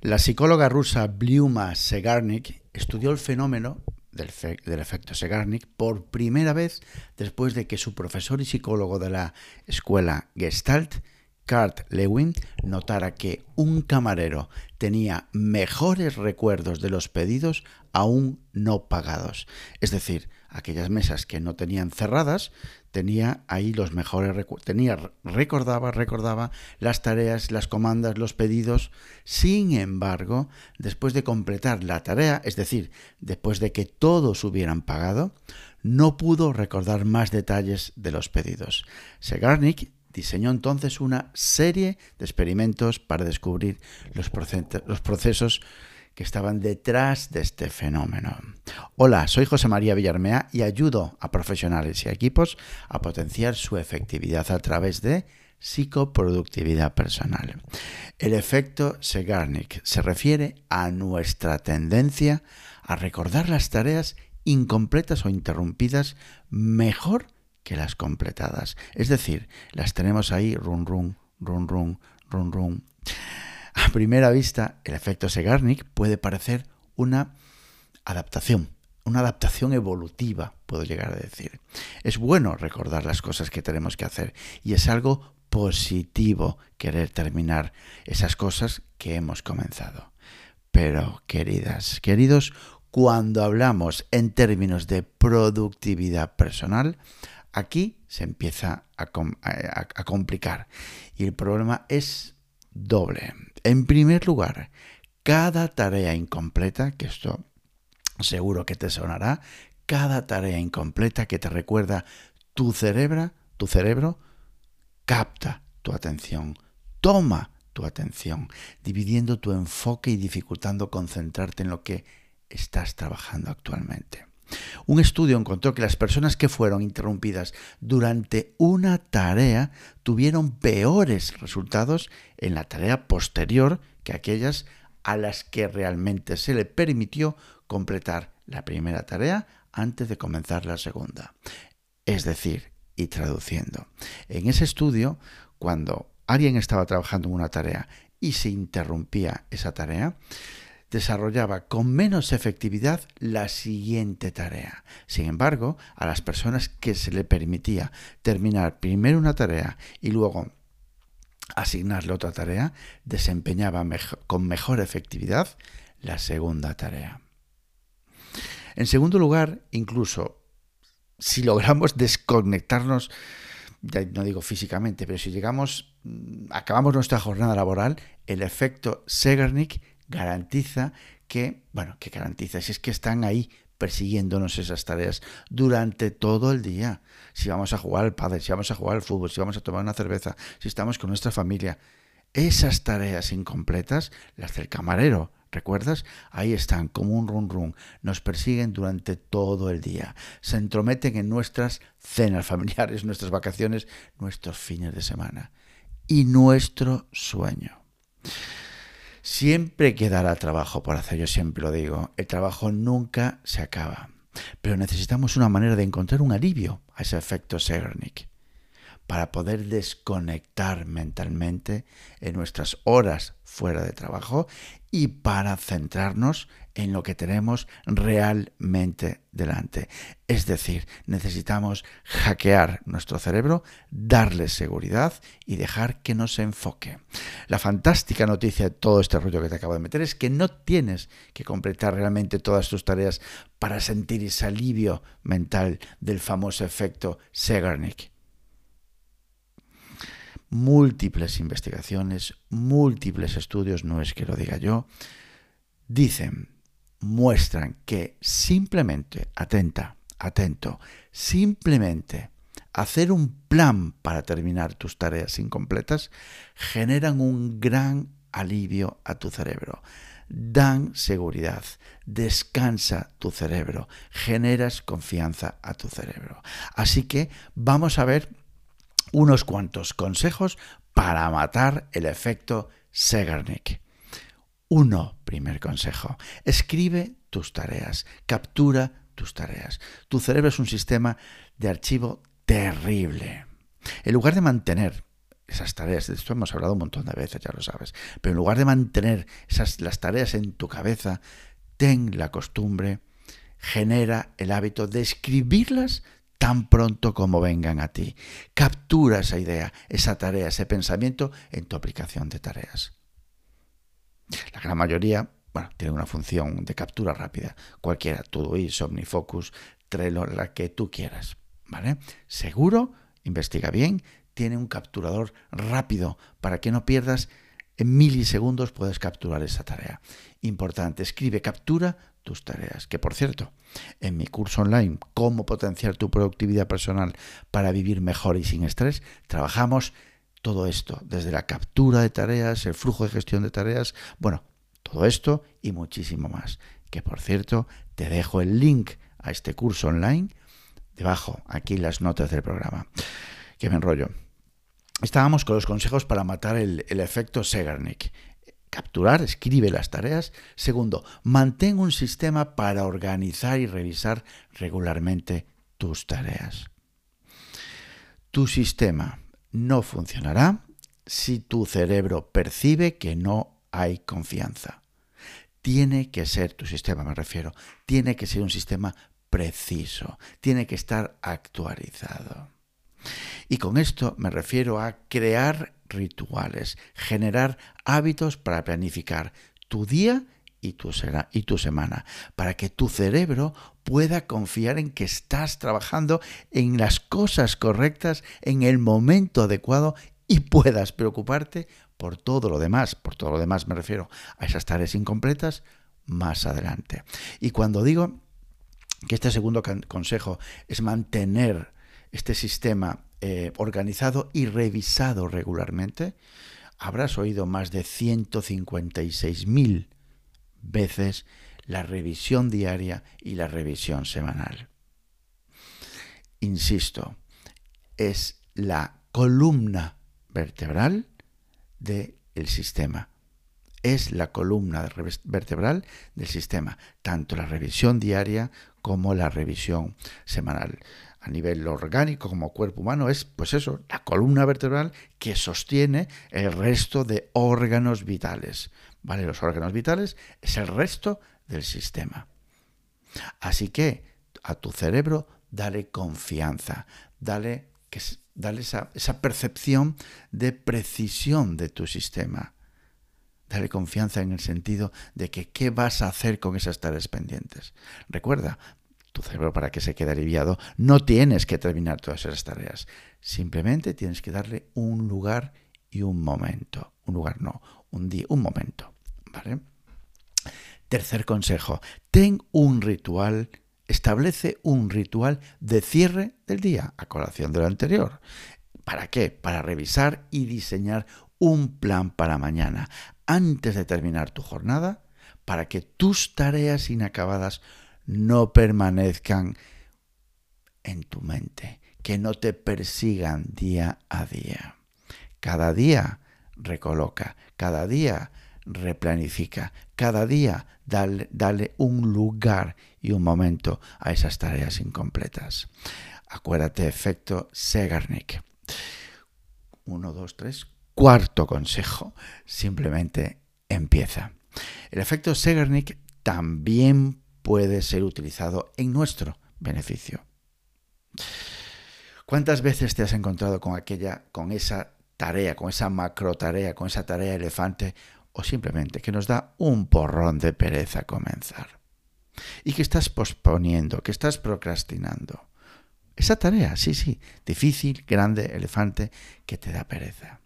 La psicóloga rusa Blyuma Segarnik estudió el fenómeno del, del, efecto Segarnik por primera vez después de que su profesor y psicólogo de la escuela Gestalt, Kurt Lewin, notara que un camarero tenía mejores recuerdos de los pedidos aún no pagados. Es decir, aquellas mesas que no tenían cerradas, tenía ahí los mejores recuerdos, recordaba, recordaba las tareas, las comandas, los pedidos. Sin embargo, después de completar la tarea, es decir, después de que todos hubieran pagado, no pudo recordar más detalles de los pedidos. Segarnik diseñó entonces una serie de experimentos para descubrir los, procesos que estaban detrás de este fenómeno. Hola, soy José María Villarmea y ayudo a profesionales y equipos a potenciar su efectividad a través de psicoproductividad personal. El efecto Segarnik se refiere a nuestra tendencia a recordar las tareas incompletas o interrumpidas mejor que las completadas. Es decir, las tenemos ahí run run, run run, run run. A primera vista, el efecto Segarnik puede parecer una adaptación, una adaptación evolutiva, puedo llegar a decir. Es bueno recordar las cosas que tenemos que hacer y es algo positivo querer terminar esas cosas que hemos comenzado. Pero, queridas, queridos, cuando hablamos en términos de productividad personal, aquí se empieza a, complicar y el problema es doble. En primer lugar, cada tarea incompleta, que esto seguro que te sonará, cada tarea incompleta que te recuerda tu cerebro, tu cerebro capta tu atención, toma tu atención, dividiendo tu enfoque y dificultando concentrarte en lo que estás trabajando actualmente. Un estudio encontró que las personas que fueron interrumpidas durante una tarea tuvieron peores resultados en la tarea posterior que aquellas a las que realmente se le permitió completar la primera tarea antes de comenzar la segunda. Es decir, y traduciendo, en ese estudio, cuando alguien estaba trabajando en una tarea y se interrumpía esa tarea, desarrollaba con menos efectividad la siguiente tarea. Sin embargo, a las personas que se le permitía terminar primero una tarea y luego asignarle otra tarea, desempeñaba con mejor efectividad la segunda tarea. En segundo lugar, incluso si logramos desconectarnos, no digo físicamente, pero si llegamos, mm, acabamos nuestra jornada laboral, el efecto Segarnik garantiza que, bueno, que garantiza, si es que están ahí persiguiéndonos esas tareas durante todo el día. Si vamos a jugar al padre, si vamos a jugar al fútbol, si vamos a tomar una cerveza, si estamos con nuestra familia, esas tareas incompletas, las del camarero, ¿recuerdas? Ahí están como un run run, nos persiguen durante todo el día, se entrometen en nuestras cenas familiares, nuestras vacaciones, nuestros fines de semana y nuestro sueño. Siempre quedará trabajo por hacer, yo siempre lo digo. El trabajo nunca se acaba. Pero necesitamos una manera de encontrar un alivio a ese efecto Segernik para poder desconectar mentalmente en nuestras horas fuera de trabajo y para centrarnos en lo que tenemos realmente delante. Es decir, necesitamos hackear nuestro cerebro, darle seguridad y dejar que nos enfoque. La fantástica noticia de todo este rollo que te acabo de meter es que no tienes que completar realmente todas tus tareas para sentir ese alivio mental del famoso efecto Segarnik múltiples investigaciones, múltiples estudios, no es que lo diga yo, dicen, muestran que simplemente, atenta, atento, simplemente hacer un plan para terminar tus tareas incompletas generan un gran alivio a tu cerebro. Dan seguridad, descansa tu cerebro, generas confianza a tu cerebro. Así que vamos a ver unos cuantos consejos para matar el efecto Segarnik. Uno, primer consejo, escribe tus tareas, captura tus tareas. Tu cerebro es un sistema de archivo terrible. En lugar de mantener esas tareas, de esto hemos hablado un montón de veces, ya lo sabes, pero en lugar de mantener esas, las tareas en tu cabeza, ten la costumbre, genera el hábito de escribirlas tan pronto como vengan a ti. Captura esa idea, esa tarea, ese pensamiento en tu aplicación de tareas. La gran mayoría, bueno, tiene una función de captura rápida, cualquiera, Todoist, OmniFocus, Trello, la que tú quieras, ¿vale? Seguro, investiga bien, tiene un capturador rápido para que no pierdas en milisegundos puedes capturar esa tarea. Importante, escribe, captura tus tareas. Que por cierto, en mi curso online, Cómo potenciar tu productividad personal para vivir mejor y sin estrés, trabajamos todo esto, desde la captura de tareas, el flujo de gestión de tareas, bueno, todo esto y muchísimo más. Que por cierto, te dejo el link a este curso online debajo, aquí las notas del programa. Que me enrollo. Estábamos con los consejos para matar el, efecto Segarnik. Capturar, escribe las tareas. Segundo, mantén un sistema para organizar y revisar regularmente tus tareas. Tu sistema no funcionará si tu cerebro percibe que no hay confianza. Tiene que ser, tu sistema me refiero, tiene que ser un sistema preciso, tiene que estar actualizado. Y con esto me refiero a crear rituales, generar hábitos para planificar tu día y tu, y tu semana, para que tu cerebro pueda confiar en que estás trabajando en las cosas correctas en el momento adecuado y puedas preocuparte por todo lo demás. Por todo lo demás me refiero a esas tareas incompletas más adelante. Y cuando digo que este segundo consejo es mantener este sistema eh, organizado y revisado regularmente, habrás oído más de 156.000 veces la revisión diaria y la revisión semanal. Insisto, es la columna vertebral del sistema. Es la columna vertebral del sistema, tanto la revisión diaria como la revisión semanal a nivel orgánico como cuerpo humano es, pues eso, la columna vertebral que sostiene el resto de órganos vitales. ¿Vale? Los órganos vitales es el resto del sistema. Así que a tu cerebro dale confianza, dale, que, dale esa, esa percepción de precisión de tu sistema. Dale confianza en el sentido de que qué vas a hacer con esas tareas pendientes. Recuerda, tu cerebro para que se quede aliviado, no tienes que terminar todas esas tareas. Simplemente tienes que darle un lugar y un momento. Un lugar no, un día, un momento. ¿Vale? Tercer consejo, ten un ritual, establece un ritual de cierre del día, a colación de lo anterior. ¿Para qué? Para revisar y diseñar un plan para mañana, antes de terminar tu jornada, para que tus tareas inacabadas no permanezcan en tu mente, que no te persigan día a día. Cada día recoloca, cada día replanifica, cada día dale, un lugar y un momento a esas tareas incompletas. Acuérdate, efecto Segarnik. Uno, dos, tres. Cuarto consejo, simplemente empieza. El efecto Segarnik también puede ser utilizado en nuestro beneficio. ¿Cuántas veces te has encontrado con aquella, con esa tarea, con esa macro tarea, con esa tarea elefante, o simplemente que nos da un porrón de pereza comenzar? Y que estás posponiendo, que estás procrastinando. Esa tarea, sí, sí, difícil, grande, elefante, que te da pereza.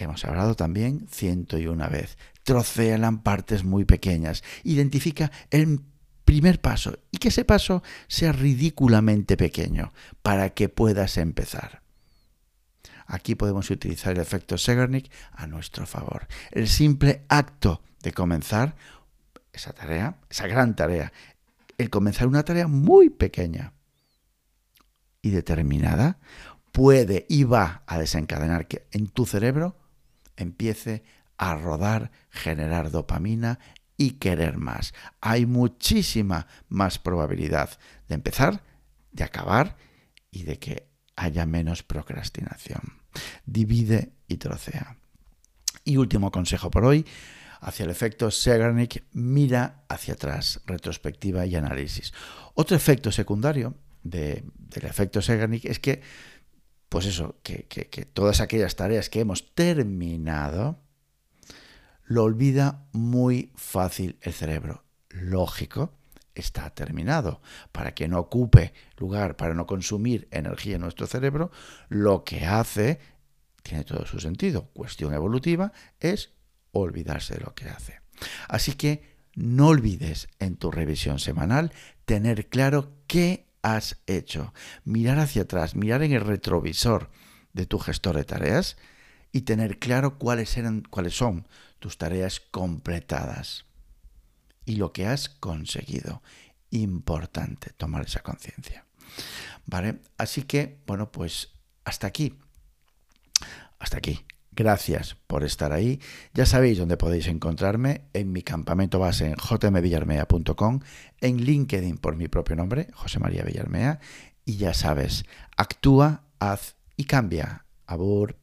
Hemos hablado también ciento y una vez. Trocéala en partes muy pequeñas. Identifica el primer paso y que ese paso sea ridículamente pequeño para que puedas empezar. Aquí podemos utilizar el efecto Segarnik a nuestro favor. El simple acto de comenzar esa tarea, esa gran tarea, el comenzar una tarea muy pequeña y determinada, puede y va a desencadenar que en tu cerebro empiece a rodar, generar dopamina y querer más. Hay muchísima más probabilidad de empezar, de acabar y de que haya menos procrastinación. Divide y trocea. Y último consejo por hoy, hacia el efecto Segarnik, mira hacia atrás, retrospectiva y análisis. Otro efecto secundario del efecto Segarnik es que, pues eso, que, todas aquellas tareas que hemos terminado, lo olvida muy fácil el cerebro. Lógico, está terminado. Para que no ocupe lugar, para no consumir energía en nuestro cerebro, lo que hace, tiene todo su sentido, cuestión evolutiva, es olvidarse de lo que hace. Así que no olvides en tu revisión semanal tener claro qué has hecho, mirar hacia atrás, mirar en el retrovisor de tu gestor de tareas y tener claro cuáles, eran, cuáles son tus tareas completadas y lo que has conseguido. Importante tomar esa conciencia. ¿Vale? Así que, bueno, pues hasta aquí. Hasta aquí. Gracias por estar ahí. Ya sabéis dónde podéis encontrarme en mi campamento base en jmvillarmea.com, en LinkedIn por mi propio nombre, José María Villarmea, y ya sabes, actúa, haz y cambia. Abur.